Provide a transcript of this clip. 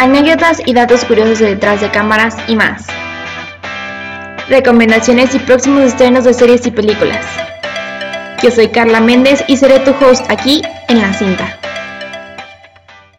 anécdotas y datos curiosos de detrás de cámaras y más. Recomendaciones y próximos estrenos de series y películas. Yo soy Carla Méndez y seré tu host aquí en La Cinta.